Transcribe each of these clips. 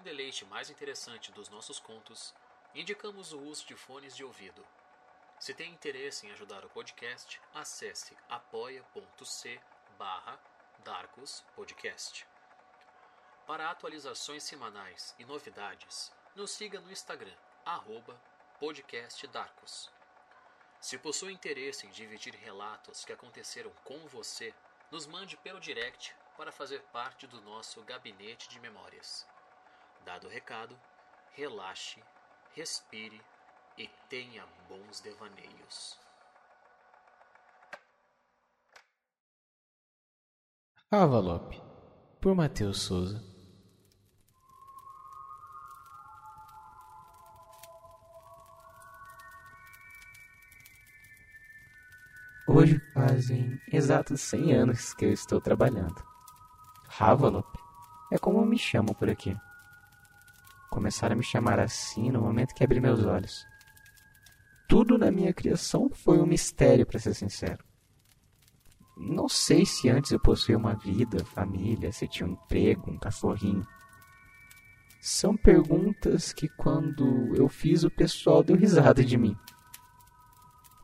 um deleite mais interessante dos nossos contos, indicamos o uso de fones de ouvido. Se tem interesse em ajudar o podcast, acesse apoia.c barra Darkus Podcast. Para atualizações semanais e novidades, nos siga no Instagram, arroba podcastdarkus. Se possui interesse em dividir relatos que aconteceram com você, nos mande pelo direct para fazer parte do nosso gabinete de memórias. Dado o recado, relaxe, respire e tenha bons devaneios. Avalope, por Matheus Souza. Hoje fazem exatos 100 anos que eu estou trabalhando. Ravalop é como me chamam por aqui. Começaram a me chamar assim no momento que abri meus olhos. Tudo na minha criação foi um mistério, para ser sincero. Não sei se antes eu possuía uma vida, família, se tinha um emprego, um cachorrinho. São perguntas que quando eu fiz o pessoal deu risada de mim.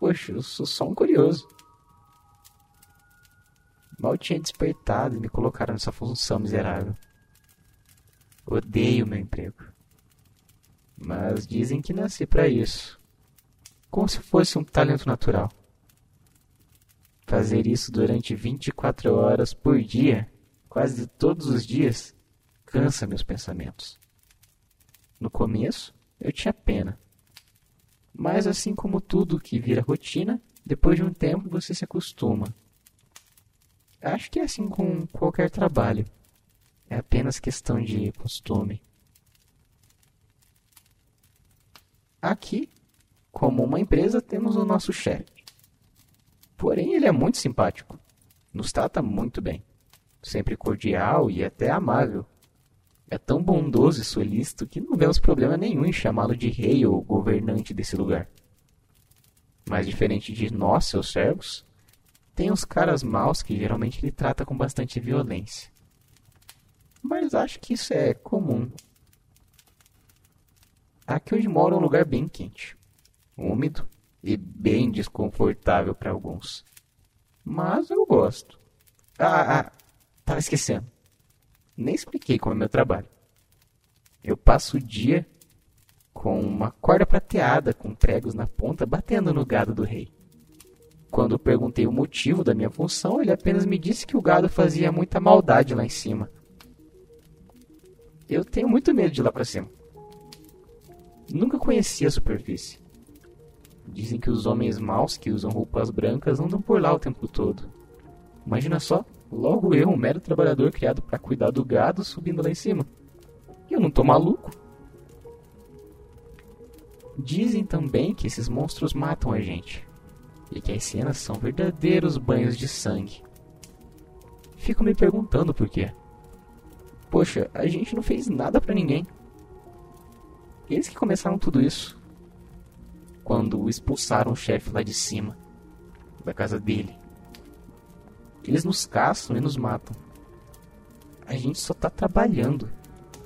Poxa, eu sou só um curioso. Mal tinha despertado e me colocaram nessa função miserável. Odeio meu emprego. Mas dizem que nasci para isso. Como se fosse um talento natural. Fazer isso durante 24 horas por dia, quase todos os dias, cansa meus pensamentos. No começo, eu tinha pena. Mas assim como tudo que vira rotina, depois de um tempo você se acostuma Acho que é assim com qualquer trabalho. É apenas questão de costume. Aqui, como uma empresa, temos o nosso chefe. Porém, ele é muito simpático. Nos trata muito bem. Sempre cordial e até amável. É tão bondoso e solícito que não vemos problema nenhum em chamá-lo de rei ou governante desse lugar. Mas diferente de nós, seus servos, tem os caras maus que geralmente ele trata com bastante violência. Mas acho que isso é comum. Aqui onde moro é um lugar bem quente, úmido e bem desconfortável para alguns. Mas eu gosto. Ah, ah, tava esquecendo. Nem expliquei como é meu trabalho. Eu passo o dia com uma corda prateada com pregos na ponta batendo no gado do rei. Quando perguntei o motivo da minha função, ele apenas me disse que o gado fazia muita maldade lá em cima. Eu tenho muito medo de ir lá para cima. Nunca conheci a superfície. Dizem que os homens maus que usam roupas brancas andam por lá o tempo todo. Imagina só, logo eu, um mero trabalhador criado para cuidar do gado, subindo lá em cima. E eu não tô maluco. Dizem também que esses monstros matam a gente e que as cenas são verdadeiros banhos de sangue. Fico me perguntando por quê. Poxa, a gente não fez nada para ninguém. Eles que começaram tudo isso. Quando expulsaram o chefe lá de cima, da casa dele. Eles nos caçam e nos matam. A gente só tá trabalhando,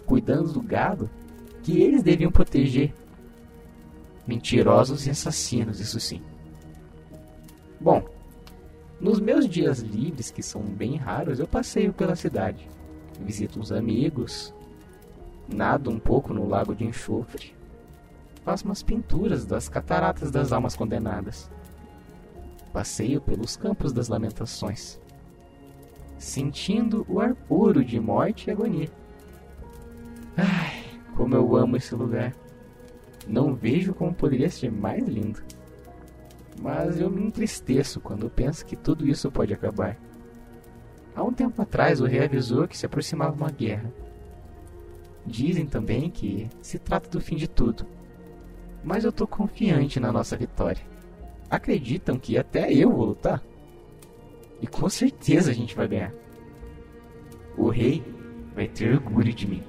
cuidando do gado que eles deviam proteger. Mentirosos e assassinos, isso sim. Bom, nos meus dias livres, que são bem raros, eu passeio pela cidade. Visito uns amigos, nado um pouco no lago de enxofre, faço umas pinturas das cataratas das almas condenadas. Passeio pelos campos das lamentações, sentindo o ar puro de morte e agonia. Ai, como eu amo esse lugar. Não vejo como poderia ser mais lindo mas eu me entristeço quando penso que tudo isso pode acabar. Há um tempo atrás, o rei avisou que se aproximava uma guerra. Dizem também que se trata do fim de tudo, mas eu estou confiante na nossa vitória. Acreditam que até eu vou lutar? E com certeza a gente vai ganhar. O rei vai ter orgulho de mim.